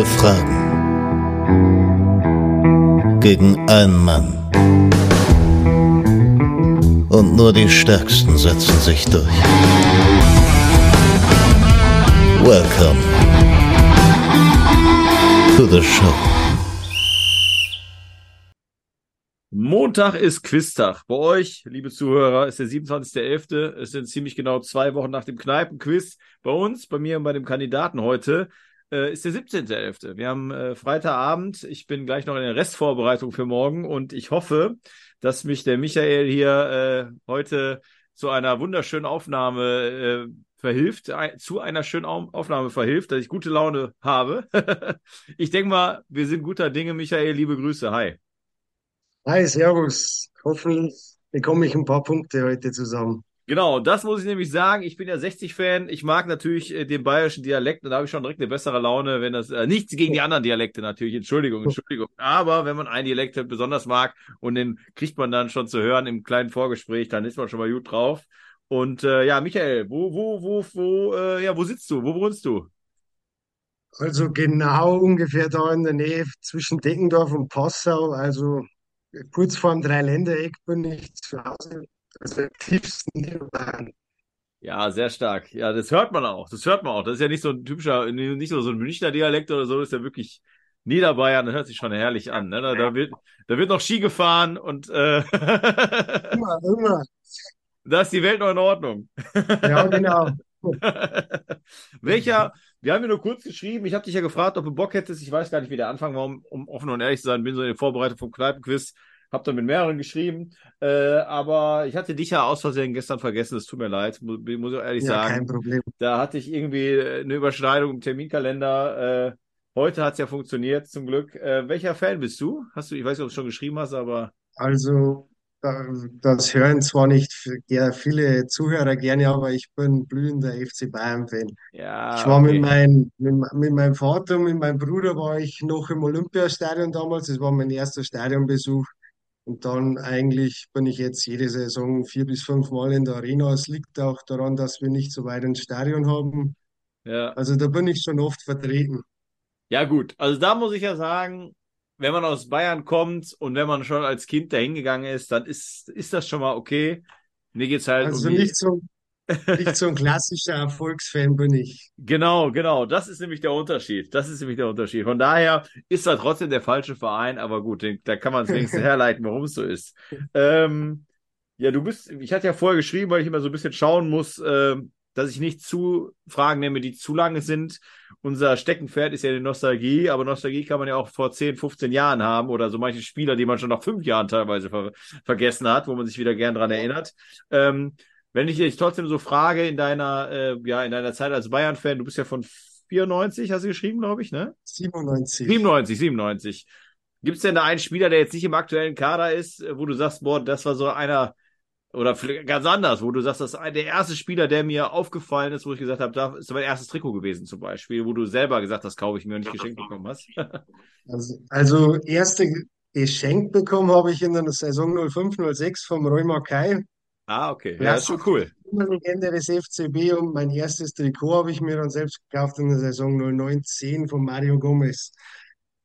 Drei Fragen gegen einen Mann. Und nur die Stärksten setzen sich durch. Welcome to the show. Montag ist Quiztag. Bei euch, liebe Zuhörer, ist der 27.11. Es sind ziemlich genau zwei Wochen nach dem Kneipenquiz. Bei uns, bei mir und bei dem Kandidaten heute, äh, ist der 17.11. Wir haben äh, Freitagabend. Ich bin gleich noch in der Restvorbereitung für morgen und ich hoffe, dass mich der Michael hier äh, heute zu einer wunderschönen Aufnahme äh, verhilft, zu einer schönen Aufnahme verhilft, dass ich gute Laune habe. ich denke mal, wir sind guter Dinge, Michael. Liebe Grüße. Hi. Hi, Servus. Hoffentlich bekomme ich ein paar Punkte heute zusammen. Genau, das muss ich nämlich sagen. Ich bin ja 60-Fan. Ich mag natürlich äh, den bayerischen Dialekt und da habe ich schon direkt eine bessere Laune, wenn das äh, nichts gegen die anderen Dialekte natürlich. Entschuldigung, Entschuldigung. Aber wenn man einen Dialekt halt besonders mag und den kriegt man dann schon zu hören im kleinen Vorgespräch, dann ist man schon mal gut drauf. Und äh, ja, Michael, wo, wo, wo, wo, äh, ja, wo sitzt du? Wo wohnst du? Also genau ungefähr da in der Nähe zwischen Deckendorf und Passau, also kurz vor dem Dreiländereck bin ich zu Hause, also im tiefsten Niederbayern. Ja, sehr stark. Ja, das hört man auch. Das hört man auch. Das ist ja nicht so ein typischer, nicht so, so ein Münchner Dialekt oder so, das ist ja wirklich Niederbayern, das hört sich schon herrlich an. Ne? Da, da, wird, da wird noch Ski gefahren und äh, immer, immer. Da ist die Welt noch in Ordnung. Ja, genau. Welcher, wir haben ja nur kurz geschrieben, ich habe dich ja gefragt, ob du Bock hättest, ich weiß gar nicht, wie der Anfang war, um, um offen und ehrlich zu sein, bin so in der Vorbereitung vom Kneipenquiz, hab dann mit mehreren geschrieben, äh, aber ich hatte dich ja aus Versehen gestern vergessen, es tut mir leid, muss, muss ich ehrlich ja, sagen. kein Problem. Da hatte ich irgendwie eine Überschneidung im Terminkalender, äh, heute hat es ja funktioniert, zum Glück. Äh, welcher Fan bist du? Hast du, ich weiß nicht, ob du es schon geschrieben hast, aber... Also das hören zwar nicht viele Zuhörer gerne, aber ich bin blühender FC Bayern-Fan. Ja, Ich war okay. mit, mein, mit, mit meinem Vater und mit meinem Bruder war ich noch im Olympiastadion damals. Das war mein erster Stadionbesuch. Und dann eigentlich bin ich jetzt jede Saison vier bis fünf Mal in der Arena. Es liegt auch daran, dass wir nicht so weit ins Stadion haben. Ja. Also da bin ich schon oft vertreten. Ja, gut. Also da muss ich ja sagen, wenn man aus Bayern kommt und wenn man schon als Kind dahin gegangen ist, dann ist, ist das schon mal okay. Mir geht's halt Also um nicht so, nicht so ein klassischer Erfolgsfan bin ich. Genau, genau. Das ist nämlich der Unterschied. Das ist nämlich der Unterschied. Von daher ist da trotzdem der falsche Verein, aber gut, den, da kann man es wenigstens herleiten, warum es so ist. Ähm, ja, du bist, ich hatte ja vorher geschrieben, weil ich immer so ein bisschen schauen muss, ähm, dass ich nicht zu Fragen nehme, die zu lange sind. Unser Steckenpferd ist ja die Nostalgie, aber Nostalgie kann man ja auch vor 10, 15 Jahren haben oder so manche Spieler, die man schon nach fünf Jahren teilweise ver vergessen hat, wo man sich wieder gern dran erinnert. Ähm, wenn ich dich trotzdem so frage in deiner, äh, ja, in deiner Zeit als Bayern-Fan, du bist ja von 94, hast du geschrieben, glaube ich, ne? 97. 97, 97. Gibt es denn da einen Spieler, der jetzt nicht im aktuellen Kader ist, wo du sagst, boah, das war so einer, oder ganz anders, wo du sagst, das ist der erste Spieler, der mir aufgefallen ist, wo ich gesagt habe, da ist mein erstes Trikot gewesen zum Beispiel, wo du selber gesagt hast, kaufe ich mir und nicht geschenkt bekommen hast. also, also erste geschenkt bekommen habe ich in der Saison 05-06 vom Roy Mackay. Ah, okay. Ja, das ist schon cool. Legende des FCB und mein erstes Trikot habe ich mir dann selbst gekauft in der Saison 09-10 von Mario Gomez.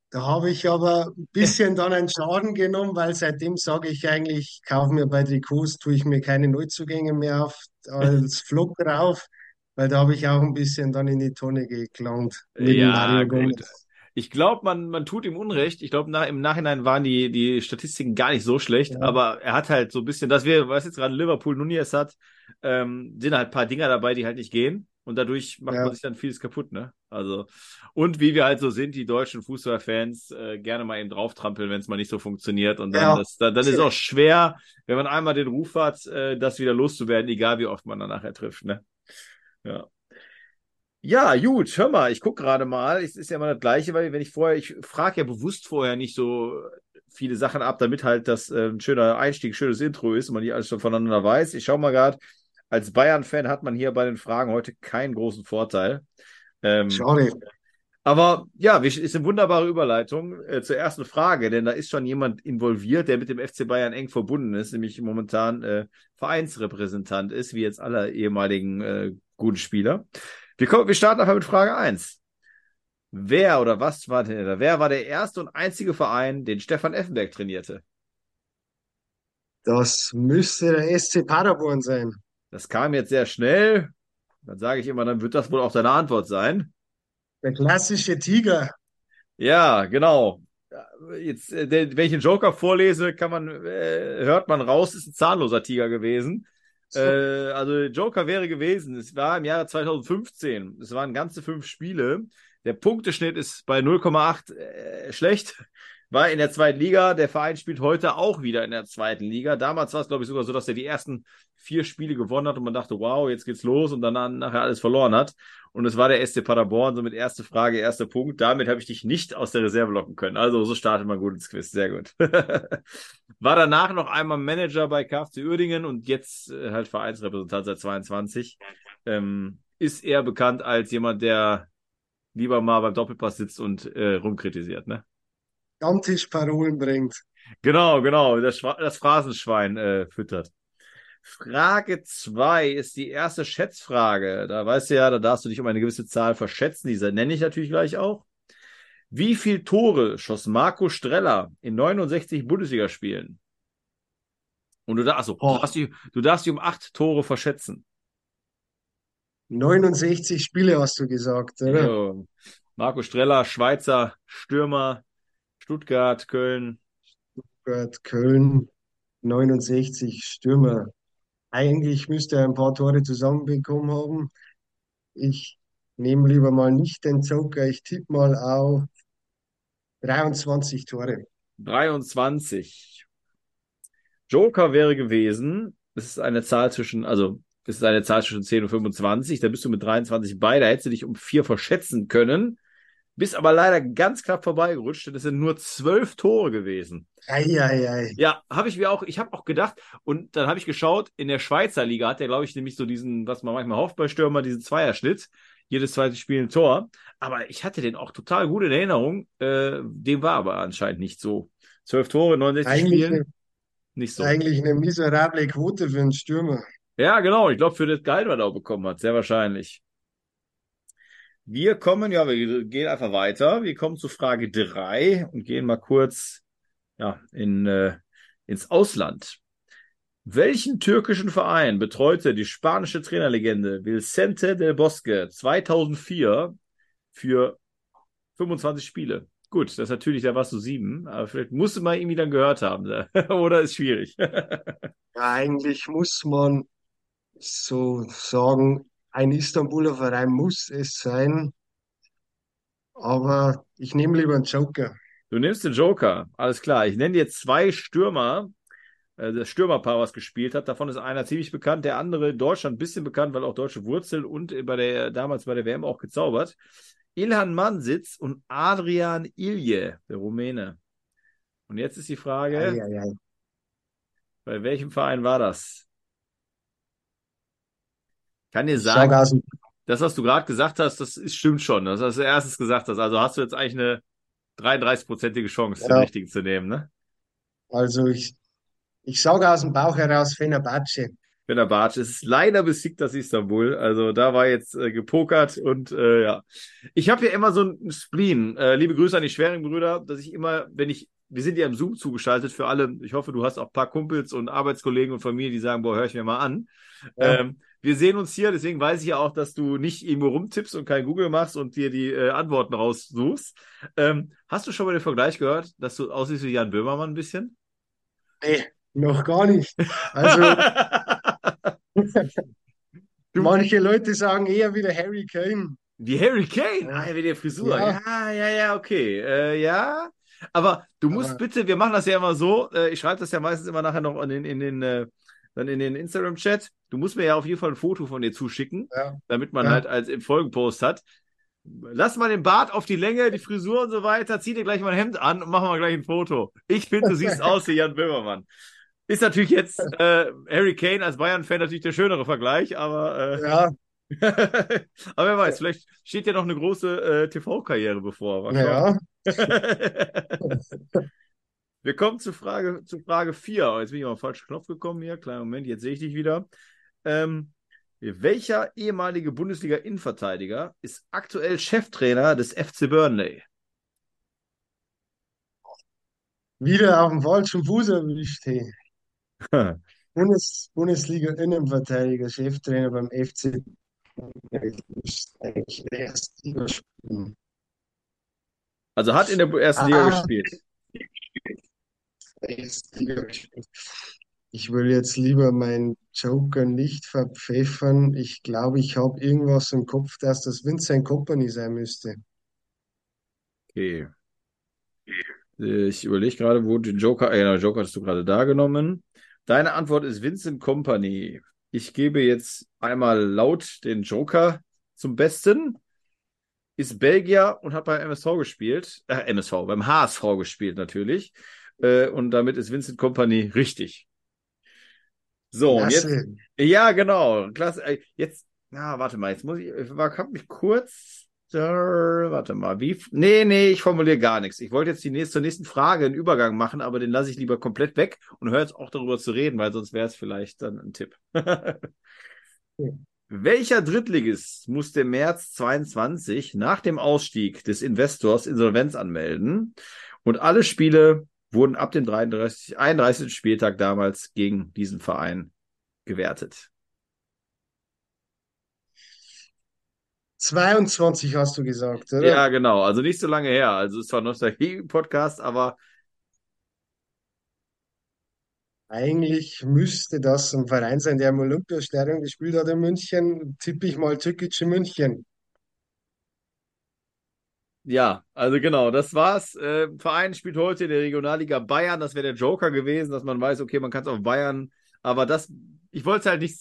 Da habe ich aber ein bisschen dann einen Schaden genommen, weil seitdem sage ich eigentlich, kaufe mir bei Trikots, tue ich mir keine Neuzugänge mehr auf als Flop drauf, weil da habe ich auch ein bisschen dann in die Tonne geklaut mit ja, Mario Gomez. Gut. Ich glaube, man, man tut ihm Unrecht. Ich glaube, nach, im Nachhinein waren die, die Statistiken gar nicht so schlecht, ja. aber er hat halt so ein bisschen, dass wir, was jetzt gerade Liverpool Nunez hat, ähm, sind halt ein paar Dinger dabei, die halt nicht gehen. Und dadurch macht ja. man sich dann vieles kaputt, ne? Also, und wie wir halt so sind, die deutschen Fußballfans, äh, gerne mal eben drauftrampeln, wenn es mal nicht so funktioniert. Und dann, ja. das, dann, dann ist es auch schwer, wenn man einmal den Ruf hat, äh, das wieder loszuwerden, egal wie oft man dann nachher trifft, ne? Ja. Ja, gut, hör mal, ich gucke gerade mal. Es ist ja immer das Gleiche, weil wenn ich vorher, ich frage ja bewusst vorher nicht so viele Sachen ab, damit halt das äh, ein schöner Einstieg, schönes Intro ist und man nicht alles schon voneinander weiß. Ich schaue mal gerade, als Bayern-Fan hat man hier bei den Fragen heute keinen großen Vorteil. Ähm, Schade. Aber ja, ist eine wunderbare Überleitung äh, zur ersten Frage, denn da ist schon jemand involviert, der mit dem FC Bayern eng verbunden ist, nämlich momentan äh, Vereinsrepräsentant ist, wie jetzt alle ehemaligen äh, guten Spieler. Wir, kommen, wir starten einfach mit Frage 1. Wer oder was war der? Wer war der erste und einzige Verein, den Stefan Effenberg trainierte? Das müsste der SC Paderborn sein. Das kam jetzt sehr schnell. Dann sage ich immer, dann wird das wohl auch deine Antwort sein. Der klassische Tiger. Ja, genau. Jetzt, äh, wenn ich den Joker vorlese, kann man, äh, hört man raus, ist ein zahnloser Tiger gewesen. So. Äh, also Joker wäre gewesen. Es war im Jahre 2015. Es waren ganze fünf Spiele. Der Punkteschnitt ist bei 0,8 äh, schlecht. War in der zweiten Liga. Der Verein spielt heute auch wieder in der zweiten Liga. Damals war es, glaube ich, sogar so, dass er die ersten vier Spiele gewonnen hat und man dachte, wow, jetzt geht's los und dann nachher alles verloren hat. Und es war der SC Paderborn, somit erste Frage, erster Punkt. Damit habe ich dich nicht aus der Reserve locken können. Also so startet man gut ins Quiz. Sehr gut. war danach noch einmal Manager bei KFC Uerdingen und jetzt äh, halt Vereinsrepräsentant seit 22. Ähm, ist eher bekannt als jemand, der lieber mal beim Doppelpass sitzt und äh, rumkritisiert, ne? Stammtischparolen bringt. Genau, genau, das, das Phrasenschwein äh, füttert. Frage 2 ist die erste Schätzfrage. Da weißt du ja, da darfst du dich um eine gewisse Zahl verschätzen. Diese nenne ich natürlich gleich auch. Wie viel Tore schoss Marco Streller in 69 Bundesligaspielen? Und du, darfst, achso, du, darfst dich, du darfst dich um acht Tore verschätzen. 69 Spiele hast du gesagt, oder? Jo. Marco Streller, Schweizer Stürmer, Stuttgart, Köln. Stuttgart, Köln, 69 Stürmer. Eigentlich müsste er ein paar Tore zusammenbekommen haben. Ich nehme lieber mal nicht den Joker. Ich tippe mal auf 23 Tore. 23. Joker wäre gewesen, das ist eine Zahl zwischen, also das ist eine Zahl zwischen 10 und 25, da bist du mit 23 bei, da hättest du dich um vier verschätzen können, bist aber leider ganz knapp vorbeigerutscht, denn es sind nur zwölf Tore gewesen. Eieiei. Ja, habe ich mir auch, ich habe auch gedacht, und dann habe ich geschaut, in der Schweizer Liga hat der, glaube ich, nämlich so diesen, was man manchmal hofft bei Stürmer, diesen Zweierschnitt, jedes zweite Spiel ein Tor, aber ich hatte den auch total gut in Erinnerung, äh, dem war aber anscheinend nicht so. Zwölf Tore, 69 Eigentlich Spielen, eine, nicht so. eigentlich eine miserable Quote für einen Stürmer. Ja, genau. Ich glaube, für das Gehalt, was er auch bekommen hat, sehr wahrscheinlich. Wir kommen, ja, wir gehen einfach weiter. Wir kommen zu Frage drei und gehen mal kurz ja, in, äh, ins Ausland. Welchen türkischen Verein betreute die spanische Trainerlegende Vicente del Bosque 2004 für 25 Spiele? Gut, das ist natürlich, da warst du sieben, aber vielleicht musste man irgendwie dann gehört haben, oder ist schwierig. Ja, eigentlich muss man so sagen, ein Istanbuler Verein muss es sein, aber ich nehme lieber einen Joker. Du nimmst den Joker, alles klar. Ich nenne dir zwei Stürmer, äh, das Stürmerpaar, was gespielt hat. Davon ist einer ziemlich bekannt, der andere in Deutschland ein bisschen bekannt, weil auch deutsche Wurzel und bei der, damals bei der WM auch gezaubert. Ilhan Mansitz und Adrian Ilje, der Rumäne. Und jetzt ist die Frage, Eieiei. bei welchem Verein war das? Kann dir sagen, das, was du gerade gesagt hast, das ist, stimmt schon. Das hast du erstes gesagt hast. Also hast du jetzt eigentlich eine 33-prozentige Chance, den Ja. richtigen zu nehmen, ne? also ich, ich sage aus dem Bauch heraus Fenerbahce. Fenerbahce. Es ist leider besiegt das Istanbul. Also da war jetzt äh, gepokert und äh, ja. Ich habe ja immer so ein Spleen. Äh, liebe Grüße an die Schwering-Brüder, dass ich immer, wenn ich, wir sind ja im Zoom zugeschaltet für alle. Ich hoffe, du hast auch ein paar Kumpels und Arbeitskollegen und Familie, die sagen, boah, hör ich mir mal an. Ja. Ähm, wir sehen uns hier, deswegen weiß ich ja auch, dass du nicht irgendwo rumtippst und kein Google machst und dir die äh, Antworten raussuchst. Ähm, hast du schon mal den Vergleich gehört, dass du aussiehst wie Jan Böhmermann ein bisschen? Nee, noch gar nicht. Also Du- manche Leute sagen eher wieder Harry Kane. Wie Harry Kane, Ja. ah, mit der Frisur. Ja. Ja, ja, ja, okay. Äh, ja. Aber du musst Aber- bitte, wir machen das ja immer so, äh, ich schreibe das ja meistens immer nachher noch in den, in den, äh, dann in den Instagram-Chat. Du musst mir ja auf jeden Fall ein Foto von dir zuschicken, Ja. damit man Ja. halt als im Folgenpost hat. Lass mal den Bart auf die Länge, die Frisur und so weiter, zieh dir gleich mal ein Hemd an und machen wir gleich ein Foto. Ich finde, du siehst aus wie Jan Böhmermann. Ist natürlich jetzt äh, Harry Kane als Bayern-Fan natürlich der schönere Vergleich, aber äh, Ja, Aber wer weiß, vielleicht steht ja noch eine große äh, TV-Karriere bevor. Ja. Wir kommen zu Frage, zu Frage 4. Jetzt bin ich auf den falschen Knopf gekommen hier. Kleinen Moment, jetzt sehe ich dich wieder. Ähm, Welcher ehemalige Bundesliga-Innenverteidiger ist aktuell Cheftrainer des FC Burnley? Wieder auf dem falschen Fuß erwischt. Hey. Bundes Bundesliga-Innenverteidiger, Cheftrainer beim FC. Überspielen. Also hat in der ersten Liga Ah. gespielt. Ich will jetzt lieber meinen Joker nicht verpfeffern. Ich glaube, ich habe irgendwas im Kopf, dass das Vincent Kompany sein müsste. Okay. Ich überlege gerade, wo den Joker, äh, genau, Joker hast du gerade da genommen. Deine Antwort ist Vincent Company. Ich gebe jetzt einmal laut den Joker zum Besten. Ist Belgier und hat beim MSV gespielt. Äh, MSV, beim HSV gespielt natürlich. Äh, und damit ist Vincent Company richtig. So, und jetzt, ja, genau. Klasse. Äh, Jetzt, na, warte mal, jetzt muss ich, ich war- hab mich kurz, äh, warte mal, wie, nee, nee, ich formuliere gar nichts. Ich wollte jetzt die nächste, zur nächsten Frage einen Übergang machen, aber den lasse ich lieber komplett weg und höre jetzt auch darüber zu reden, weil sonst wäre es vielleicht dann ein Tipp. Welcher Drittligist musste im März 22 nach dem Ausstieg des Investors Insolvenz anmelden und alle Spiele wurden ab dem 33, 31. Spieltag damals gegen diesen Verein gewertet? 22 hast du gesagt, oder? Ja, genau. Also nicht so lange her. Also es war Nostalgie-Podcast, aber Eigentlich müsste das ein Verein sein, der im Olympiastadion gespielt hat in München. Tippe ich mal Türkische München. Ja, also genau, das war's. Äh, Verein spielt heute in der Regionalliga Bayern. Das wäre der Joker gewesen, dass man weiß, okay, man kann es auf Bayern. Aber das, ich wollte es halt nicht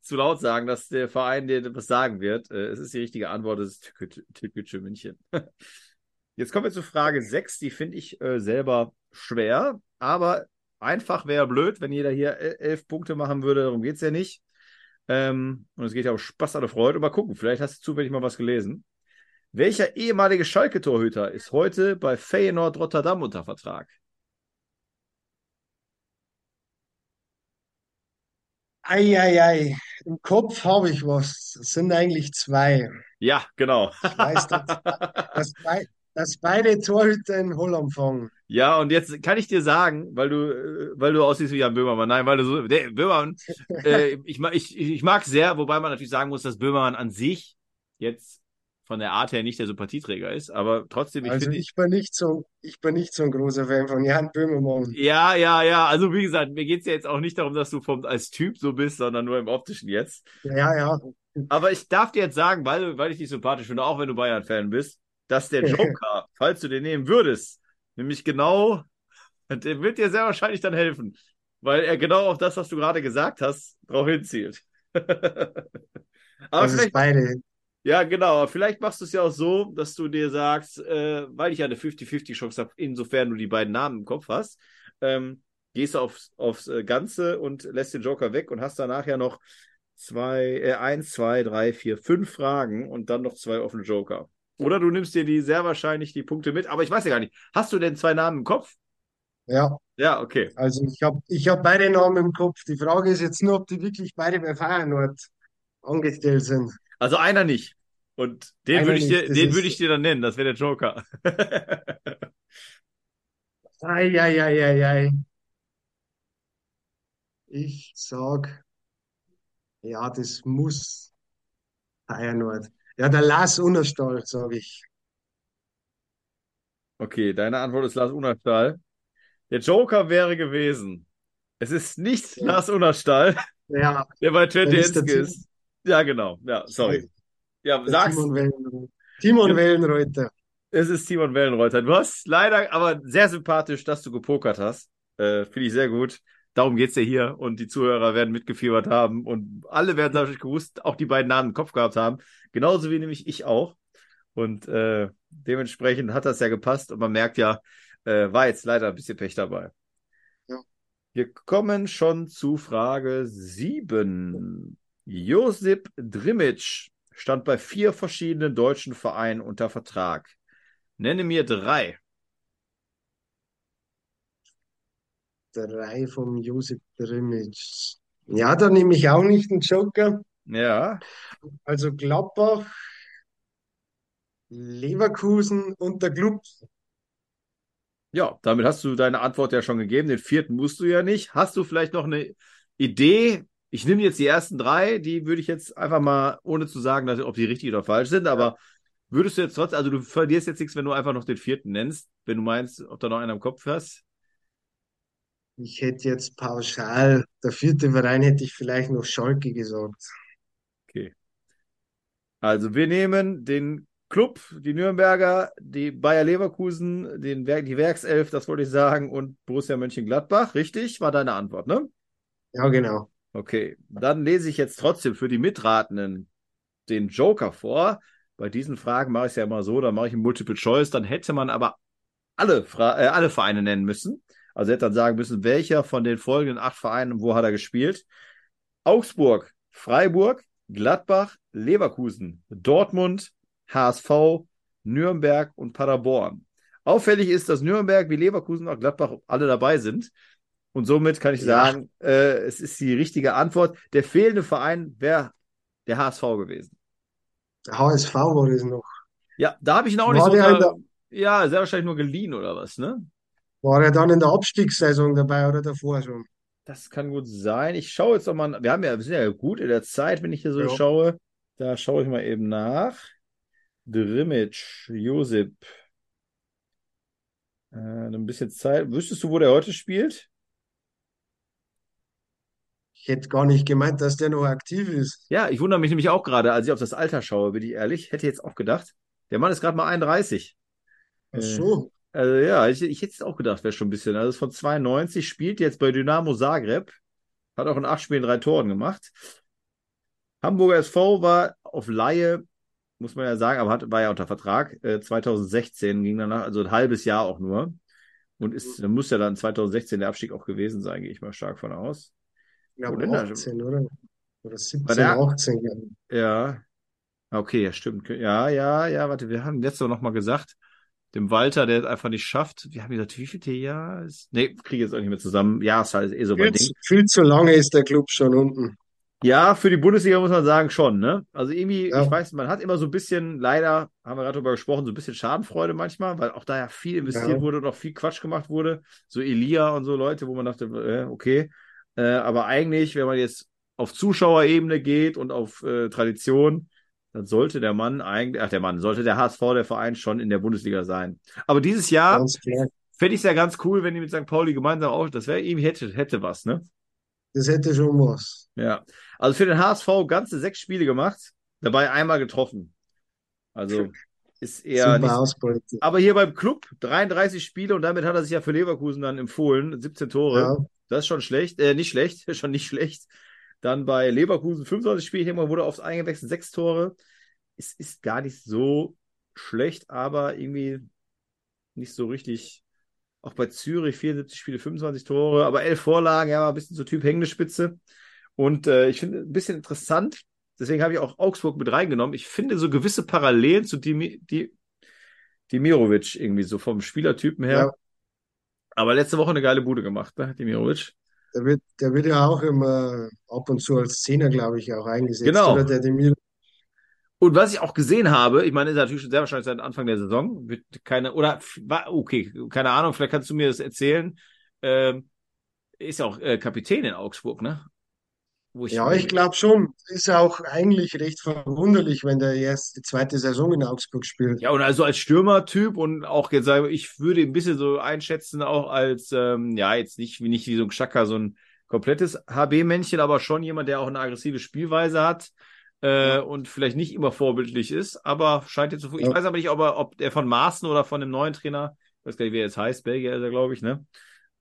zu laut sagen, dass der Verein dir was sagen wird. Äh, es ist die richtige Antwort, es ist Türkische München. Jetzt kommen wir zu Frage 6, die finde ich äh, selber schwer, aber einfach wäre blöd, wenn jeder hier el- elf Punkte machen würde, darum geht es ja nicht. Ähm, und es geht ja um Spaß an Freude. Mal gucken, vielleicht hast du zufällig mal was gelesen. Welcher ehemalige Schalke-Torhüter ist heute bei Feyenoord Rotterdam unter Vertrag? Eieiei, im Kopf habe ich was. Es sind eigentlich zwei. Ja, genau. Ich weiß, dass, dass, dass beide Torhüter in Holland fangen. Ja, und jetzt kann ich dir sagen, weil du, äh, weil du aussiehst wie Jan Böhmermann. Nein, weil du so, der Böhmermann, äh, ich, ich, ich mag sehr, wobei man natürlich sagen muss, dass Böhmermann an sich jetzt von der Art her nicht der Sympathieträger ist, aber trotzdem, ich Also finde, ich bin nicht so, ich bin nicht so ein großer Fan von Jan Böhmermann. ja, ja, ja, also wie gesagt, mir geht's ja jetzt auch nicht darum, dass du vom, als Typ so bist, sondern nur im optischen jetzt. Ja, ja. Aber ich darf dir jetzt sagen, weil, weil ich dich sympathisch finde, auch wenn du Bayern-Fan bist, dass der Joker, falls du den nehmen würdest, nämlich genau, der wird dir sehr wahrscheinlich dann helfen, weil er genau auf das, was du gerade gesagt hast, drauf hinzielt. Aber Das ist beide. Ja, genau, vielleicht machst du es ja auch so, dass du dir sagst, äh, weil ich ja eine 50-50 Chance habe, insofern du die beiden Namen im Kopf hast, ähm, gehst du aufs, aufs äh, Ganze und lässt den Joker weg und hast danach ja noch zwei, äh, eins, zwei, drei, vier, fünf Fragen und dann noch zwei offene Joker. Oder du nimmst dir die sehr wahrscheinlich die Punkte mit, aber ich weiß ja gar nicht. Hast du denn zwei Namen im Kopf? Ja, Ja, okay. also ich habe ich hab beide Namen im Kopf. Die Frage ist jetzt nur, ob die wirklich beide bei Feyenoord angestellt sind. Also einer nicht. Und den Einer würde ich dir, den würde ich dir dann nennen. Das wäre der Joker. Eieieiei. Ich sag, ja, das muss Feyenoord. Ja, der Lars Unnerstall, sage ich. Okay, deine Antwort ist Lars Unerstahl. Der Joker wäre gewesen. Es ist nicht Ja. Lars Unerstahl, Ja, der bei Twente Dann ist Ja, genau. Ja, sorry. Ja, der sag's. Timon Wellenreuter. Timon Ja. Wellenreuter. Es ist Timon Wellenreuter. Du hast leider, aber sehr sympathisch, dass du gepokert hast. Äh, Finde ich sehr gut. Darum geht's ja hier und die Zuhörer werden mitgefiebert haben und alle werden dadurch gewusst, auch die beiden Namen im Kopf gehabt haben. Genauso wie nämlich ich auch. Und äh, dementsprechend hat das ja gepasst und man merkt ja, äh, war jetzt leider ein bisschen Pech dabei. Ja. Wir kommen schon zu Frage 7. Josip Drimic stand bei vier verschiedenen deutschen Vereinen unter Vertrag. Nenne mir drei. Drei vom Josip Drimic. Ja, da nehme ich auch nicht einen Joker. Ja. Also Gladbach, Leverkusen und der Club. Ja, damit hast du deine Antwort ja schon gegeben. Den vierten musst du ja nicht. Hast du vielleicht noch eine Idee? Ich nehme jetzt die ersten drei, die würde ich jetzt einfach mal, ohne zu sagen, dass, ob die richtig oder falsch sind, aber würdest du jetzt trotzdem, also du verlierst jetzt nichts, wenn du einfach noch den vierten nennst, wenn du meinst, ob da noch einer im Kopf hast? Ich hätte jetzt pauschal, der vierte Verein hätte ich vielleicht noch Schalke gesagt. Okay. Also wir nehmen den Club, die Nürnberger, die Bayer Leverkusen, den, Werk- die Werkself, das wollte ich sagen, und Borussia Mönchengladbach. Richtig? War deine Antwort, ne? Ja, genau. Okay. Dann lese ich jetzt trotzdem für die Mitratenden den Joker vor. Bei diesen Fragen mache ich es ja immer so, dann mache ich ein Multiple Choice, dann hätte man aber alle, Fra äh, alle Vereine nennen müssen. Also hätte dann sagen müssen, welcher von den folgenden acht Vereinen, wo hat er gespielt? Augsburg, Freiburg, Gladbach, Leverkusen, Dortmund, HSV, Nürnberg und Paderborn. Auffällig ist, dass Nürnberg wie Leverkusen und Gladbach alle dabei sind. Und somit kann ich Ja. sagen, äh, es ist die richtige Antwort. Der fehlende Verein wäre der HSV gewesen. Der HSV war das noch. Ja, da habe ich ihn auch nicht War so der Ja, sehr wahrscheinlich nur geliehen oder was, ne? War er dann in der Abstiegssaison dabei oder davor schon? Das kann gut sein. Ich schaue jetzt noch mal. Wir haben ja, wir sind ja gut in der Zeit, wenn ich hier so Ja. schaue. Da schaue ich mal eben nach. Drimmitsch, Josip. Äh, ein bisschen Zeit. Wüsstest du, wo der heute spielt? Ich hätte gar nicht gemeint, dass der noch aktiv ist. Ja, ich wundere mich nämlich auch gerade, als ich auf das Alter schaue, bin ich ehrlich. Hätte jetzt auch gedacht. Der Mann ist gerade mal 31. Ach Äh, so. Also ja, ich, ich hätte es auch gedacht, wäre schon ein bisschen. Also ist von 92, spielt jetzt bei Dynamo Zagreb, hat auch in acht Spielen drei Toren gemacht. Hamburger SV war auf Laie, muss man ja sagen, aber hat, war ja unter Vertrag. Äh, 2016 ging danach, also ein halbes Jahr auch nur. Und ist, dann muss ja dann 2016 der Abstieg auch gewesen sein, gehe ich mal stark von aus. Ich glaube Wo denn da? 18, oder? Oder 17, War der- 18. glaub ich. Ja. Okay, ja, stimmt. Ja, ja, ja, warte, wir haben letzte Woche noch mal gesagt, dem Walter, der es einfach nicht schafft. Wir haben gesagt, wie viel Jahr ist? Nee, kriege jetzt auch nicht mehr zusammen. Ja, ist halt eh so mein Viel, Ding. zu- viel zu lange ist der Club schon unten. Ja, für die Bundesliga muss man sagen, schon, ne? Also irgendwie, Ja. ich weiß, man hat immer so ein bisschen, leider, haben wir gerade drüber gesprochen, so ein bisschen Schadenfreude manchmal, weil auch da ja viel investiert Ja. wurde und auch viel Quatsch gemacht wurde. So Elia und so Leute, wo man dachte, äh, okay. Äh, aber eigentlich, wenn man jetzt auf Zuschauerebene geht und auf äh, Tradition, dann sollte der Mann eigentlich, ach der Mann, sollte der HSV, der Verein schon in der Bundesliga sein. Aber dieses Jahr fände ich es ja ganz cool, wenn die mit St. Pauli gemeinsam auch, das wäre irgendwie hätte, hätte was, ne? Das hätte schon was. Ja, also für den HSV ganze sechs Spiele gemacht, dabei einmal getroffen. Also ist eher Super nicht. Aber hier beim Club 33 Spiele und damit hat er sich ja für Leverkusen dann empfohlen, 17 Tore. Ja, Das ist schon schlecht, äh, nicht schlecht, schon nicht schlecht. Dann bei Leverkusen 25 Spiele, hier wurde aufs eingewechselt, sechs Tore. Es ist gar nicht so schlecht, aber irgendwie nicht so richtig. Auch bei Zürich 74 Spiele, 25 Tore, aber elf Vorlagen, ja, war ein bisschen so Typ hängende Spitze. Und äh, ich finde ein bisschen interessant, deswegen habe ich auch Augsburg mit reingenommen. Ich finde so gewisse Parallelen zu Dimi, die, Dimirovic irgendwie so vom Spielertypen her. Ja. Aber letzte Woche eine geile Bude gemacht, ne, Dimirovic. der wird, der wird ja auch immer ab und zu als Zehner, glaube ich, auch eingesetzt. Genau. Oder der Demir. Und was ich auch gesehen habe, ich meine, ist natürlich schon sehr wahrscheinlich seit Anfang der Saison, wird keine, oder, okay, keine Ahnung, vielleicht kannst du mir das erzählen, ähm, ist ja auch äh, Kapitän in Augsburg, ne? Wo Ja, ich glaube schon. Ist auch eigentlich recht verwunderlich, wenn der erst die zweite Saison in Augsburg spielt. Ja, und also als Stürmertyp und auch jetzt ich, ich würde ihn ein bisschen so einschätzen, auch als, ähm, ja, jetzt nicht, wie nicht wie so ein Xhaka, so ein komplettes HB-Männchen, aber schon jemand, der auch eine aggressive Spielweise hat äh, und vielleicht nicht immer vorbildlich ist, aber scheint jetzt so. Ich Ja. weiß aber nicht, ob er, ob der von Maaßen oder von dem neuen Trainer, ich weiß gar nicht, wie er jetzt heißt, Belgier ist er, glaube ich, ne?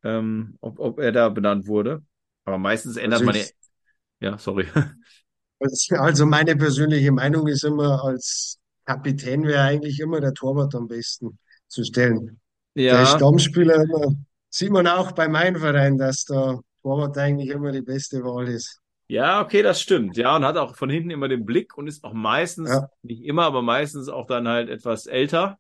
Ähm, ob, ob er da benannt wurde. Aber meistens ändert Also man ich- ja. Sorry. Also meine persönliche Meinung ist immer, als Kapitän wäre eigentlich immer der Torwart am besten zu stellen. Der Ja. Stammspieler immer, sieht man auch bei meinem Verein, dass der Torwart eigentlich immer die beste Wahl ist. Ja, okay, das stimmt. Ja, und hat auch von hinten immer den Blick und ist auch meistens, Ja. nicht immer, aber meistens auch dann halt etwas älter.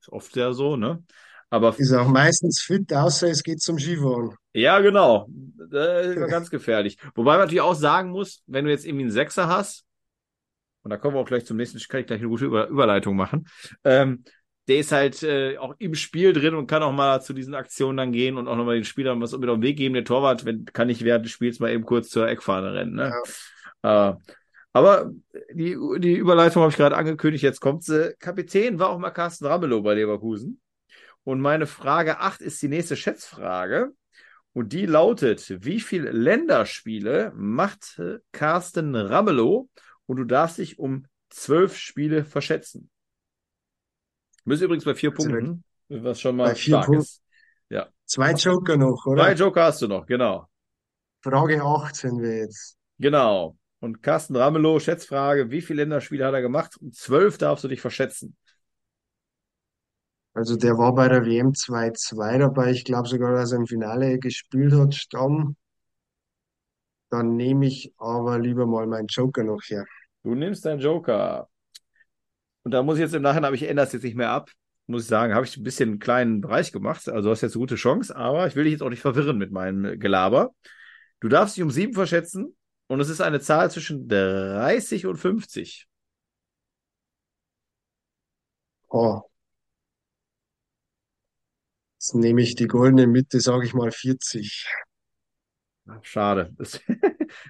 Ist oft ja so, ne? Aber Ist auch meistens fit, außer es geht zum Skifahren. Ja, genau. Das ist ganz gefährlich. Wobei man natürlich auch sagen muss, wenn du jetzt irgendwie einen Sechser hast, und da kommen wir auch gleich zum nächsten, kann ich gleich eine gute Über Überleitung machen, ähm, der ist halt äh, auch im Spiel drin und kann auch mal zu diesen Aktionen dann gehen und auch nochmal den Spielern was mit auf den Weg geben. Der Torwart wenn, kann nicht während des Spiels mal eben kurz zur Eckfahne rennen. Ne? Ja. Äh, aber die, die Überleitung habe ich gerade angekündigt, jetzt kommt sie. Kapitän war auch mal Carsten Ramelow bei Leverkusen. Und meine Frage 8 ist die nächste Schätzfrage. Und die lautet, wie viele Länderspiele macht Carsten Ramelow? Und du darfst dich um zwölf Spiele verschätzen. Du bist übrigens bei vier Punkten, was schon mal stark Punkten. ist. Ja. Zwei Joker noch, oder? Zwei Joker hast du noch, genau. Frage 8 sind wir jetzt. Genau. Und Carsten Ramelow, Schätzfrage, wie viele Länderspiele hat er gemacht? Um zwölf darfst du dich verschätzen. Also der war bei der WM 2-2 dabei. Ich glaube sogar, dass er im Finale gespielt hat, Stamm. Dann nehme ich aber lieber mal meinen Joker noch her. Du nimmst deinen Joker. Und da muss ich jetzt im Nachhinein, aber ich ändere es jetzt nicht mehr ab, muss ich sagen, habe ich ein bisschen einen kleinen Bereich gemacht. Also hast jetzt eine gute Chance, aber ich will dich jetzt auch nicht verwirren mit meinem Gelaber. Du darfst dich um sieben verschätzen und es ist eine Zahl zwischen 30 und 50. Oh. Jetzt nehme ich die goldene Mitte, sage ich mal 40. Schade. Das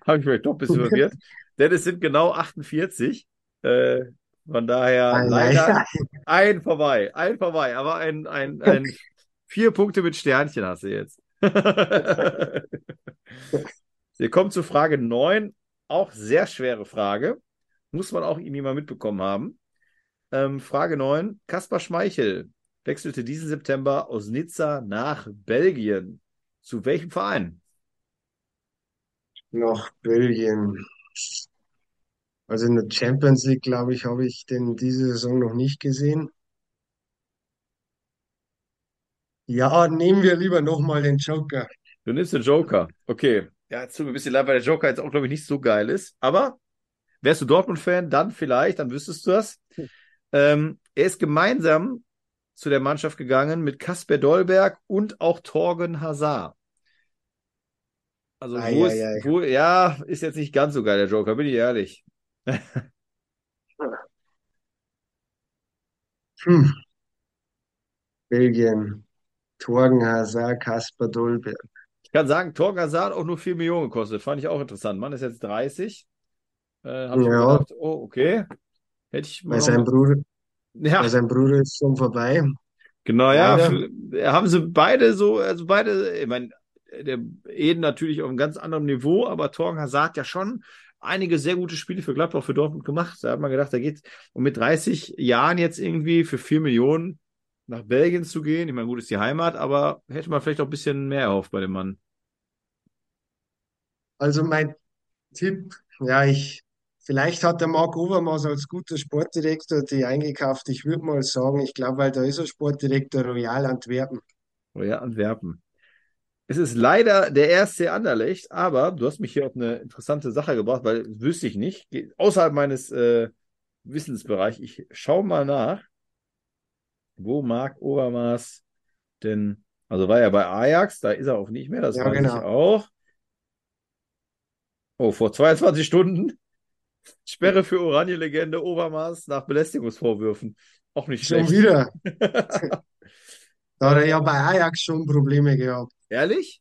habe ich vielleicht doch ein bisschen verwirrt. Denn es sind genau 48. Äh, von daher ei, leider ei, ei. ein vorbei. Ein vorbei. Aber ein, ein, ein vier Punkte mit Sternchen hast du jetzt. Wir kommen zu Frage 9. Auch sehr schwere Frage. Muss man auch irgendwie mal mitbekommen haben. Ähm, Frage 9. Kaspar Schmeichel wechselte diesen September aus Nizza nach Belgien. Zu welchem Verein? Nach Belgien. Also in der Champions League, glaube ich, habe ich den diese Saison noch nicht gesehen. Ja, nehmen wir lieber nochmal den Joker. Du nimmst den Joker. Okay. Ja, jetzt tut mir ein bisschen leid, weil der Joker jetzt auch, glaube ich, nicht so geil ist. Aber wärst du Dortmund-Fan, dann vielleicht, dann wüsstest du das. Hm. Ähm, er ist gemeinsam zu der Mannschaft gegangen mit Kasper Dolberg und auch Torgen Hazard. Also ah, wo ja, ist, ja, wo, ja, ist jetzt nicht ganz so geil, der Joker, bin ich ehrlich. hm. Belgien. Torgen Hazard, Kasper Dolberg. Ich kann sagen, Torgen Hazard hat auch nur 4 Millionen gekostet. Fand ich auch interessant. Mann ist jetzt 30. Äh, hab ich ja. gedacht, oh, okay. Hätte ich mal. Bei seinem Bruder, ja. Weil sein Bruder ist schon vorbei. Genau, ja. Für, haben sie beide so, also beide, ich meine, der Eden natürlich auf einem ganz anderen Niveau, aber Torgen Hazard ja schon einige sehr gute Spiele für Gladbach, für Dortmund gemacht. Da hat man gedacht, da geht's. Und mit 30 Jahren jetzt irgendwie für 4 Millionen nach Belgien zu gehen, ich meine, gut ist die Heimat, aber hätte man vielleicht auch ein bisschen mehr erhofft bei dem Mann. Also mein Tipp, ja, ich Vielleicht hat der Marc Overmars als guter Sportdirektor die eingekauft. Ich würde mal sagen, ich glaube, weil da ist er Sportdirektor Royal Antwerpen. Royal Antwerpen. Es ist leider der erste Anderlecht, aber du hast mich hier auf eine interessante Sache gebracht, weil das wüsste ich nicht. Außerhalb meines äh, Wissensbereichs. Ich schaue mal nach, wo Marc Overmars denn, also war er bei Ajax, da ist er auch nicht mehr, das ja, weiß genau. ich auch. Oh, vor 22 Stunden. Sperre für Oranje-Legende Obermaß nach Belästigungsvorwürfen. Auch nicht schlecht. Schon wieder. da hat er ja bei Ajax schon Probleme gehabt. Ehrlich?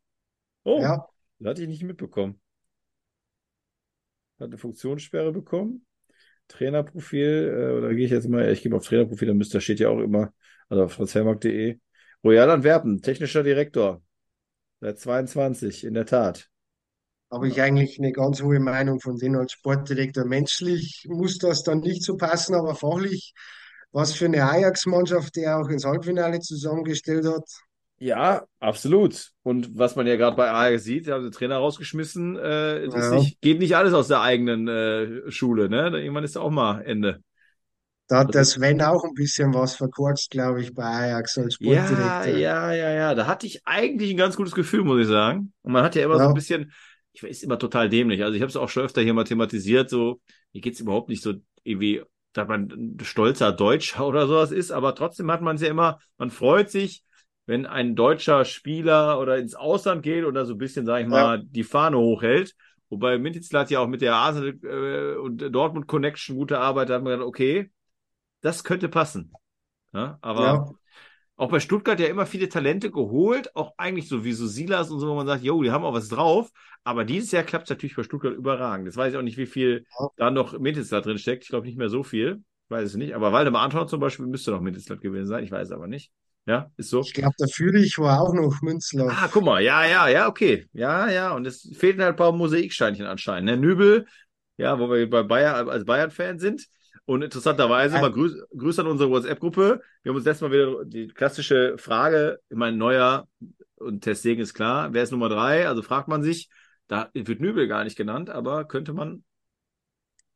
Oh, ja. das hatte ich nicht mitbekommen. Hat eine Funktionssperre bekommen. Trainerprofil, äh, oder gehe ich jetzt mal, ich gebe auf Trainerprofil, müsste, da steht ja auch immer, also auf transfermarkt.de. Royal Antwerpen, technischer Direktor. Seit 22, in der Tat habe ich eigentlich eine ganz hohe Meinung von denen als Sportdirektor. Menschlich muss das dann nicht so passen, aber fachlich, was für eine Ajax-Mannschaft der auch ins Halbfinale zusammengestellt hat. Ja, absolut. Und was man ja gerade bei Ajax sieht, haben sie Trainer rausgeschmissen, äh, ja. nicht, geht nicht alles aus der eigenen äh, Schule, ne? Irgendwann ist auch mal Ende. Da hat der Sven auch ein bisschen was verkorkst, glaube ich, bei Ajax als Sportdirektor. Ja, ja, ja, ja. Da hatte ich eigentlich ein ganz gutes Gefühl, muss ich sagen. Und man hat ja immer ja. so ein bisschen, ich weiß immer total dämlich. Also ich habe es auch schon öfter hier mal thematisiert, so, mir geht's überhaupt nicht so irgendwie, dass man ein stolzer Deutscher oder sowas ist, aber trotzdem hat man es ja immer, man freut sich, wenn ein deutscher Spieler oder ins Ausland geht oder so ein bisschen, sag ich mal, ja. die Fahne hochhält. Wobei Mintizl hat ja auch mit der Arsenal äh, und Dortmund Connection gute Arbeit, da haben wir gedacht, okay, das könnte passen. Ja, aber ja. Auch bei Stuttgart ja immer viele Talente geholt, auch eigentlich so wie so Silas und so, wo man sagt, jo, die haben auch was drauf. Aber dieses Jahr klappt es natürlich bei Stuttgart überragend. Jetzt weiß ich auch nicht, wie viel da noch Mintizl drin steckt. Ich glaube nicht mehr so viel. Ich weiß es nicht. Aber Waldemar Anton zum Beispiel müsste noch Mintizl gewesen sein. Ich weiß es aber nicht. Ja, ist so. Ich glaube, der Führich war auch noch Münzler. Ah, guck mal, ja, ja, ja, okay. Ja, ja, und es fehlten halt ein paar Mosaiksteinchen anscheinend. Ne? Nübel, ja, wo wir bei Bayern als Bayern-Fan sind. Und interessanterweise, mal Grüße Grüß an unsere WhatsApp-Gruppe. Wir haben uns letztes Mal wieder die klassische Frage, ich meine, neuer und Testegen ist klar, wer ist Nummer drei? Also fragt man sich, da wird Nübel gar nicht genannt, aber könnte man.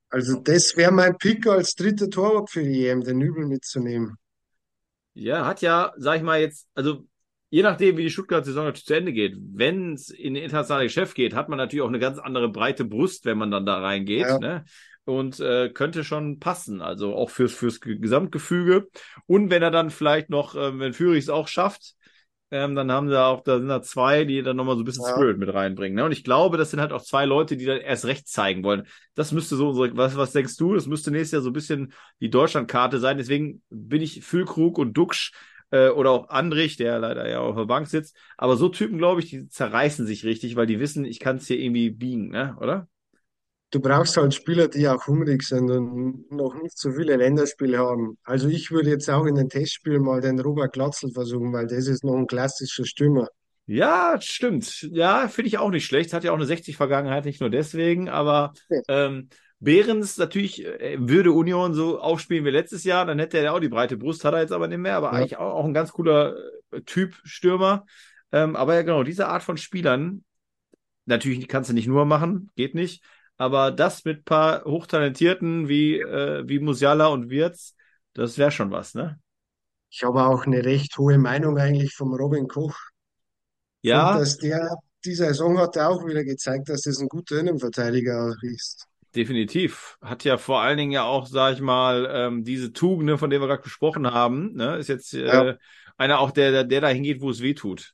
Also das wäre mein Pick als dritter Torwart für die EM, den Nübel mitzunehmen. Ja, hat ja, sag ich mal jetzt, also je nachdem, wie die Stuttgart-Saison natürlich zu Ende geht, wenn es in den internationalen Geschäft geht, hat man natürlich auch eine ganz andere breite Brust, wenn man dann da reingeht. Ja. Ne? Und äh, könnte schon passen, also auch fürs, fürs Gesamtgefüge. Und wenn er dann vielleicht noch, äh, wenn Führig es auch schafft, ähm, dann haben sie auch, da sind da zwei, die dann nochmal so ein bisschen ja. Spirit mit reinbringen. Ne? Und ich glaube, das sind halt auch zwei Leute, die dann erst recht zeigen wollen. Das müsste so unsere, was, was denkst du? Das müsste nächstes Jahr so ein bisschen die Deutschlandkarte sein. Deswegen bin ich Füllkrug und Duxch äh, oder auch Andrich, der leider ja auf der Bank sitzt. Aber so Typen, glaube ich, die zerreißen sich richtig, weil die wissen, ich kann es hier irgendwie biegen, ne? oder? Du brauchst halt Spieler, die auch hungrig sind und noch nicht so viele Länderspiele haben. Also ich würde jetzt auch in den Testspielen mal den Robert Glatzel versuchen, weil das ist noch ein klassischer Stürmer. Ja, stimmt. Ja, finde ich auch nicht schlecht. Hat ja auch eine 60-Vergangenheit, nicht nur deswegen, aber ähm, Behrens natürlich äh, würde Union so aufspielen wie letztes Jahr, dann hätte er ja auch die breite Brust, hat er jetzt aber nicht mehr, aber ja. eigentlich auch, auch ein ganz cooler äh, Typ Stürmer. Ähm, aber ja, genau, diese Art von Spielern, natürlich kannst du nicht nur machen, geht nicht, aber das mit paar Hochtalentierten wie, äh, wie Musiala und Wirtz, das wäre schon was, ne? Ich habe auch eine recht hohe Meinung eigentlich vom Robin Koch. Ja. Und dass der, die Saison hat er auch wieder gezeigt, dass das ein guter Innenverteidiger ist. Definitiv. Hat ja vor allen Dingen ja auch, sag ich mal, ähm, diese Tugenden, von denen wir gerade gesprochen haben, ne, ist jetzt äh, ja. einer auch, der, der, der da hingeht, wo es weh tut.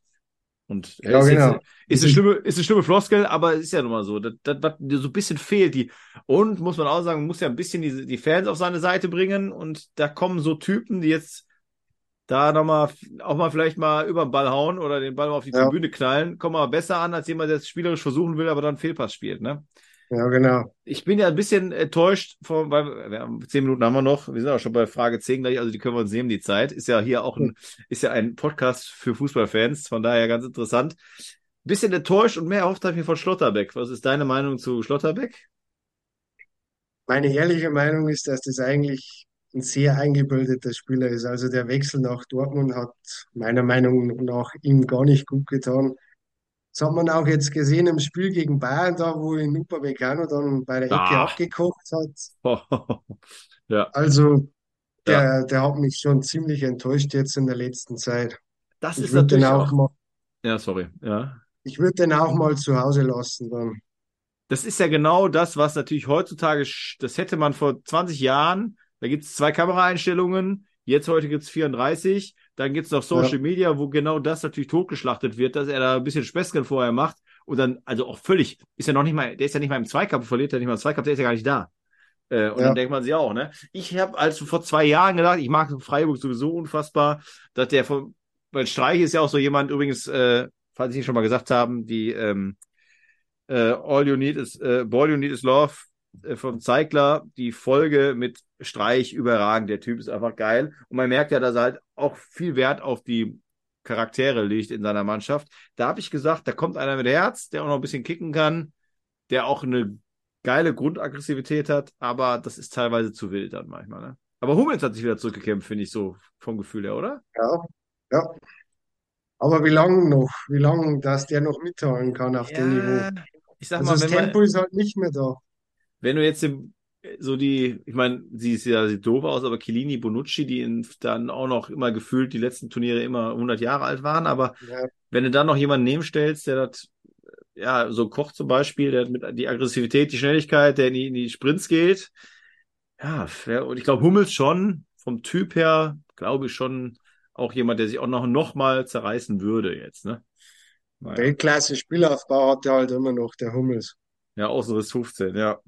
Und ja, ist, genau. ist, eine schlimme, ist eine schlimme Floskel, aber es ist ja nun mal so. Das, das, was so ein bisschen fehlt, die. Und muss man auch sagen, man muss ja ein bisschen die, die Fans auf seine Seite bringen. Und da kommen so Typen, die jetzt da nochmal, auch mal vielleicht mal über den Ball hauen oder den Ball mal auf die ja. Tribüne knallen, kommen aber besser an, als jemand, der es spielerisch versuchen will, aber dann Fehlpass spielt, ne? Ja, genau. Ich bin ja ein bisschen enttäuscht, von, weil wir haben, zehn Minuten haben wir noch. Wir sind auch schon bei Frage 10 gleich, also die können wir uns nehmen, die Zeit. Ist ja hier auch ein, ist ja ein Podcast für Fußballfans, von daher ganz interessant. Bisschen enttäuscht und mehr erhofft habe ich mir von Schlotterbeck. Was ist deine Meinung zu Schlotterbeck? Meine ehrliche Meinung ist, dass das eigentlich ein sehr eingebildeter Spieler ist. Also der Wechsel nach Dortmund hat meiner Meinung nach ihm gar nicht gut getan. Das hat man auch jetzt gesehen im Spiel gegen Bayern, da wo ihn Upamecano dann bei der Ecke ah. abgekocht hat. ja. Also der, ja. der hat mich schon ziemlich enttäuscht jetzt in der letzten Zeit. Das ich ist natürlich auch, auch mal, ja, sorry, ja. Ich würde den auch mal zu Hause lassen dann. Das ist ja genau das, was natürlich heutzutage, das hätte man vor 20 Jahren, da gibt es zwei Kameraeinstellungen, jetzt heute gibt es 34, dann gibt es noch Social ja. Media, wo genau das natürlich totgeschlachtet wird, dass er da ein bisschen Späßchen vorher macht und dann, also auch völlig, ist ja noch nicht mal, der ist ja nicht mal im Zweikampf, verliert er nicht mal im Zweikampf, der ist ja gar nicht da. Äh, und ja. dann denkt man sich auch, ne? Ich habe also vor zwei Jahren gedacht, ich mag Freiburg sowieso unfassbar, dass der von, weil Streich ist ja auch so jemand, übrigens, äh, falls ich schon mal gesagt haben, die ähm, äh, All You Need is, äh, All You Need is Love äh, von Zeigler, die Folge mit Streich überragend. Der Typ ist einfach geil. Und man merkt ja, dass er halt auch viel Wert auf die Charaktere legt in seiner Mannschaft. Da habe ich gesagt, da kommt einer mit Herz, der auch noch ein bisschen kicken kann, der auch eine geile Grundaggressivität hat, aber das ist teilweise zu wild dann manchmal. Ne? Aber Hummels hat sich wieder zurückgekämpft, finde ich so vom Gefühl her, oder? Ja, ja. Aber wie lange noch? Wie lange, dass der noch mithalten kann auf ja, dem Niveau? Ich sag also mal, das Tempo man, ist halt nicht mehr da. Wenn du jetzt im, so die, ich meine, sie ist ja sieht doof aus, aber Chiellini, Bonucci, die in, dann auch noch immer gefühlt die letzten Turniere immer 100 Jahre alt waren, aber ja. wenn du dann noch jemanden nebenstellst, der das, ja, so Koch zum Beispiel, der mit die Aggressivität, die Schnelligkeit, der in die, in die Sprints geht, ja, und ich glaube Hummels schon vom Typ her, glaube ich schon auch jemand, der sich auch noch, noch mal zerreißen würde jetzt, ne? Naja. Weltklasse-Spielaufbau hat er halt immer noch, der Hummels. Ja, Außenriss 15, ja.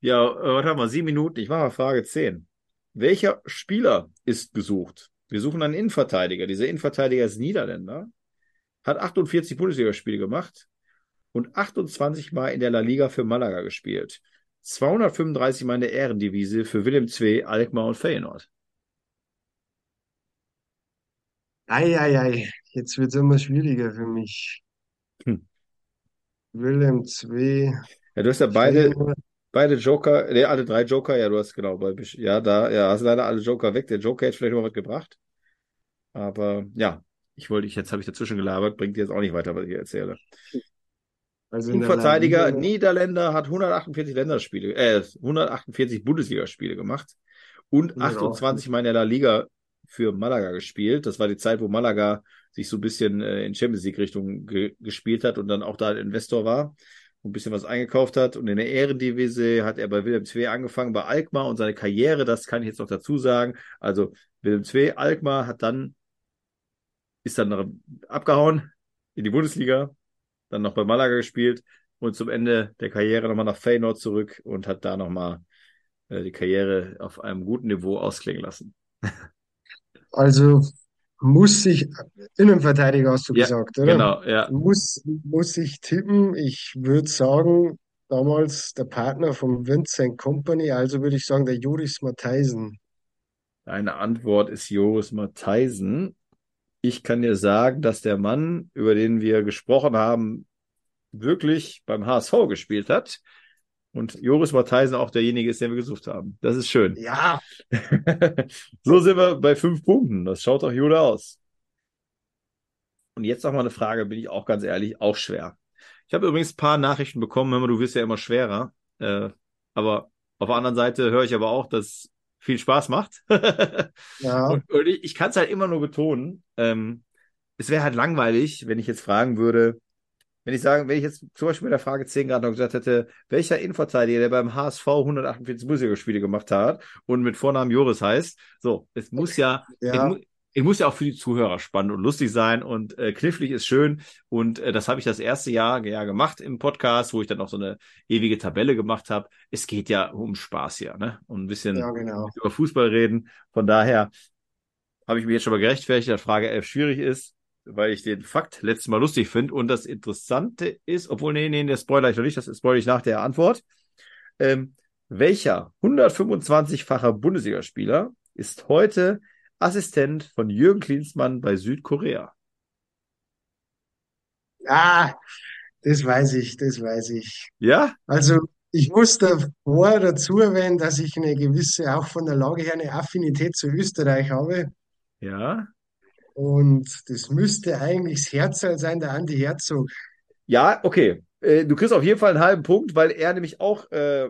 ja, äh, was haben wir? Sieben Minuten. Ich mache mal Frage 10. Welcher Spieler ist gesucht? Wir suchen einen Innenverteidiger. Dieser Innenverteidiger ist Niederländer, hat 48 Bundesligaspiele gemacht und 28 Mal in der La Liga für Malaga gespielt. 235 Mal in der Ehrendivise für Willem II, Alkmaar und Feyenoord. Eieiei, jetzt wird es immer schwieriger für mich. Hm. Willem II, Ja, du hast ja beide, beide Joker, ne, alle drei Joker, ja, du hast genau, bei, ja, da, ja, hast leider alle Joker weg. Der Joker hätte vielleicht noch was gebracht. Aber ja, ich wollte, ich, jetzt habe ich dazwischen gelabert, bringt jetzt auch nicht weiter, was ich erzähle. Also Innenverteidiger, Liga, Niederländer, hat 148 Länderspiele, äh, 148 Bundesligaspiele gemacht und 28 Mal in der La Liga für Malaga gespielt. Das war die Zeit, wo Malaga sich so ein bisschen äh, in Champions League Richtung ge gespielt hat und dann auch da Investor war und ein bisschen was eingekauft hat. Und in der Ehrendivise hat er bei Willem II angefangen, bei Alkmaar und seine Karriere, das kann ich jetzt noch dazu sagen. Also Willem II, Alkmaar hat dann, ist dann abgehauen in die Bundesliga, dann noch bei Malaga gespielt und zum Ende der Karriere nochmal nach Feyenoord zurück und hat da nochmal äh, die Karriere auf einem guten Niveau ausklingen lassen. Also muss ich, Innenverteidiger hast du Ja, gesagt, oder? Genau, ja. Muss, muss ich tippen? Ich würde sagen, damals der Partner von Vincent Kompany, also würde ich sagen, der Joris Matthijsen. Deine Antwort ist Joris Matthijsen. Ich kann dir sagen, dass der Mann, über den wir gesprochen haben, wirklich beim HSV gespielt hat. Und Joris Matthijsen auch derjenige ist, den wir gesucht haben. Das ist schön. Ja, so sind wir bei fünf Punkten. Das schaut doch Jude aus. Und jetzt noch mal eine Frage, bin ich auch ganz ehrlich, auch schwer. Ich habe übrigens ein paar Nachrichten bekommen, mal, du wirst ja immer schwerer. Äh, aber auf der anderen Seite höre ich aber auch, dass viel Spaß macht. ja, Und, und ich, ich kann es halt immer nur betonen. Ähm, es wäre halt langweilig, wenn ich jetzt fragen würde, wenn ich sagen, wenn ich jetzt zum Beispiel mit der Frage 10 gerade noch gesagt hätte, welcher Innenverteidiger, der beim HSV 148 Bundesligaspiele gemacht hat und mit Vornamen Joris heißt, so, es muss ja, Ja. es, es muss ja auch für die Zuhörer spannend und lustig sein und äh, knifflig ist schön und äh, das habe ich das erste Jahr ja gemacht im Podcast, wo ich dann noch so eine ewige Tabelle gemacht habe. Es geht ja um Spaß hier, ne? Und ein bisschen ja, genau. über Fußball reden. Von daher habe ich mich jetzt schon mal gerechtfertigt, dass Frage 11 schwierig ist, weil ich den Fakt letztes Mal lustig finde. Und das Interessante ist, obwohl, nee, nee, der Spoiler ich noch nicht, das spoilere ich nach der Antwort. Ähm, welcher 125-facher Bundesligaspieler ist heute Assistent von Jürgen Klinsmann bei Südkorea? Ah, das weiß ich, das weiß ich. Ja? Also, ich muss davor dazu erwähnen, dass ich eine gewisse, auch von der Lage her, eine Affinität zu Österreich habe. Ja? Und das müsste eigentlich das Herzl sein, der Andi Herzog. Ja, okay. Äh, du kriegst auf jeden Fall einen halben Punkt, weil er nämlich auch äh,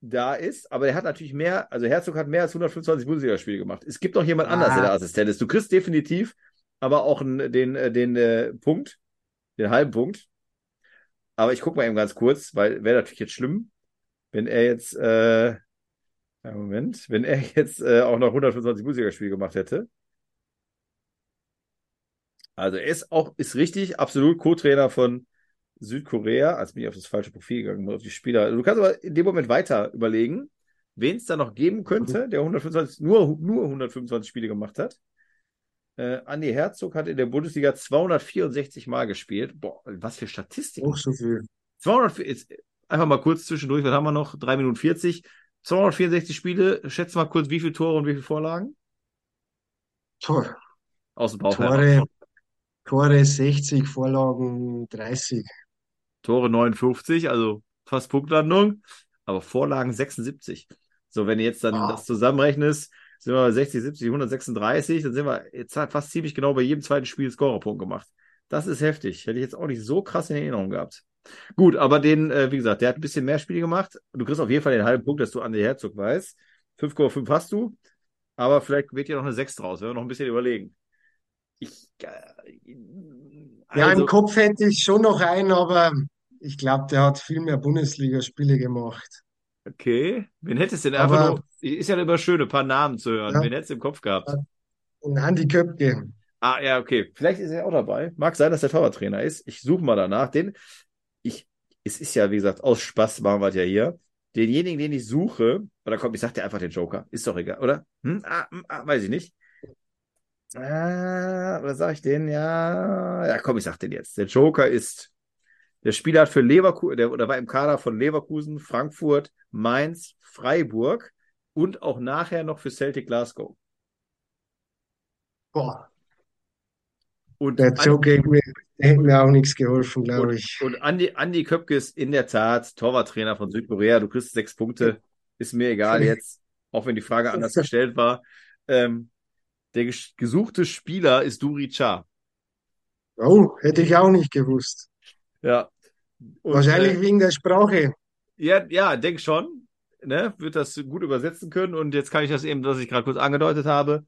da ist, aber er hat natürlich mehr, also Herzog hat mehr als 125 Bundesligaspiele gemacht. Es gibt noch jemand anders, der Ah. der Assistent ist. Du kriegst definitiv aber auch einen, den, äh, den äh, Punkt, den halben Punkt. Aber ich gucke mal eben ganz kurz, weil wäre natürlich jetzt schlimm, wenn er jetzt, äh, Moment, wenn er jetzt äh, auch noch 125 Bundesligaspiele gemacht hätte. Also er ist auch, ist richtig, absolut Co-Trainer von Südkorea. Als bin ich auf das falsche Profil gegangen, auf die Spieler. Du kannst aber in dem Moment weiter überlegen, wen es da noch geben könnte, der 125, nur, nur 125 Spiele gemacht hat. Äh, Andi Herzog hat in der Bundesliga 264 Mal gespielt. Boah, was für Statistiken. Auch so viel. 200, jetzt einfach mal kurz zwischendurch, was haben wir noch? 3 Minuten 40. 264 Spiele. Schätz mal kurz, wie viele Tore und wie viele Vorlagen? Tor, Aus dem Bauch Tore. Tore 60, Vorlagen 30. Tore 59, also fast Punktlandung, aber Vorlagen 76. So, wenn du jetzt dann Ah. das zusammenrechnest, sind wir bei 60, 70, 136, dann sind wir jetzt fast ziemlich genau bei jedem zweiten Spiel Scorerpunkt gemacht. Das ist heftig. Hätte ich jetzt auch nicht so krass in Erinnerung gehabt. Gut, aber den, äh, wie gesagt, der hat ein bisschen mehr Spiele gemacht. Du kriegst auf jeden Fall den halben Punkt, dass du an der Herzog weißt. 5,5 hast du, aber vielleicht wird dir noch eine 6 draus, wenn wir noch ein bisschen überlegen. Ich, äh, Ja, also, im Kopf hätte ich schon noch einen, aber ich glaube, der hat viel mehr Bundesligaspiele gemacht. Okay. Wen hättest du denn einfach Aber- nur, ist ja immer schön, ein paar Namen zu hören. Ja. Wen hättest du im Kopf gehabt? Und Andi Köpke. Ah, ja, okay. Vielleicht ist er auch dabei. Mag sein, dass der Torwarttrainer ist. Ich suche mal danach. Den, ich, es ist ja, wie gesagt, aus Spaß machen wir es ja hier. Denjenigen, den ich suche, oder komm, ich sag dir einfach den Joker. Ist doch egal, oder? Hm? Ah, hm, ah, weiß ich nicht. Ah, oder sag ich den? Ja, ja, komm, ich sag den jetzt. Der Joker ist, der Spieler hat für Leverkusen, der, oder war im Kader von Leverkusen, Frankfurt, Mainz, Freiburg und auch nachher noch für Celtic Glasgow. Boah, Und der Joker hätte mir, hätte mir auch nichts geholfen, glaube ich. und Andi, Andi Köpke ist in der Tat Torwarttrainer von Südkorea. Du kriegst sechs Punkte. Ist mir egal jetzt, auch wenn die Frage anders gestellt war. Ähm, der ges- gesuchte Spieler ist Duri Cha. Oh, hätte ich auch nicht gewusst. Ja. Und, Wahrscheinlich äh, wegen der Sprache. ja, ja, denk schon. Ne? Wird das gut übersetzen können. Und jetzt kann ich das eben, was ich gerade kurz angedeutet habe.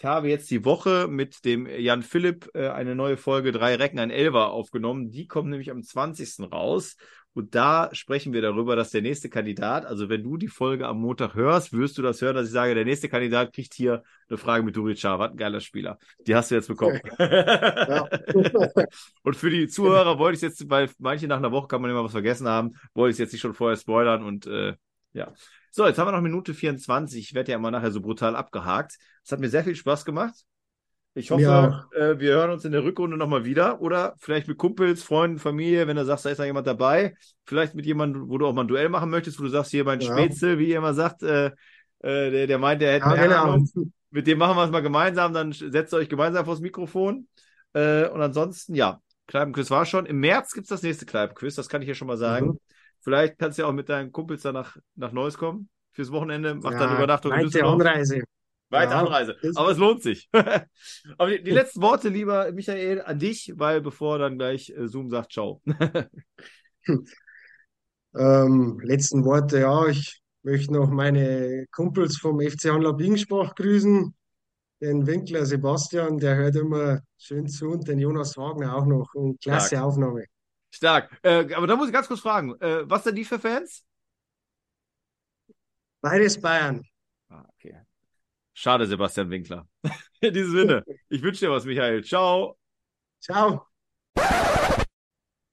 Ich habe jetzt die Woche mit dem Jan Philipp äh, eine neue Folge Drei Recken, ein Elfer aufgenommen. Die kommt nämlich am 20. raus. Und da sprechen wir darüber, dass der nächste Kandidat, also wenn du die Folge am Montag hörst, wirst du das hören, dass ich sage, der nächste Kandidat kriegt hier eine Frage mit Duri Was ein geiler Spieler. Die hast du jetzt bekommen. Ja. Und für die Zuhörer wollte ich jetzt, weil manche nach einer Woche kann man immer was vergessen haben, wollte ich jetzt nicht schon vorher spoilern und äh, ja. So, jetzt haben wir noch Minute 24. Ich werde ja immer nachher so brutal abgehakt. Es hat mir sehr viel Spaß gemacht. Ich hoffe, Mir äh, wir hören uns in der Rückrunde nochmal wieder oder vielleicht mit Kumpels, Freunden, Familie, wenn du sagst, da ist noch jemand dabei. Vielleicht mit jemandem, wo du auch mal ein Duell machen möchtest, wo du sagst, hier mein Ja. Spätzle, wie ihr immer sagt, äh, äh, der, der meint, der hätte Ja. Ahnung mit dem machen wir es mal gemeinsam, dann setzt ihr euch gemeinsam vors Mikrofon. Äh, und ansonsten, ja, Kneipenquiz war schon. Im März gibt es das nächste Kneipenquiz, das kann ich ja schon mal sagen. Mhm. Vielleicht kannst du ja auch mit deinen Kumpels dann nach, nach Neuss kommen fürs Wochenende, mach dann Ja, Übernachtung in weite. Anreise. Weite Ja, Anreise. Aber es lohnt sich. Aber die, die letzten Worte, lieber Michael, an dich, weil bevor dann gleich äh, Zoom sagt Ciao. Ähm, letzten Worte, ja, ich möchte noch meine Kumpels vom FC Hanla Bingsbach grüßen. Den Winkler Sebastian, der hört immer schön zu und den Jonas Wagner auch noch. Und klasse Stark. Aufnahme. Stark. Äh, aber da muss ich ganz kurz fragen, äh, was denn die für Fans? Beides Bayern. Ah, okay. Schade, Sebastian Winkler. In diesem Sinne, ich wünsche dir was, Michael. Ciao. Ciao.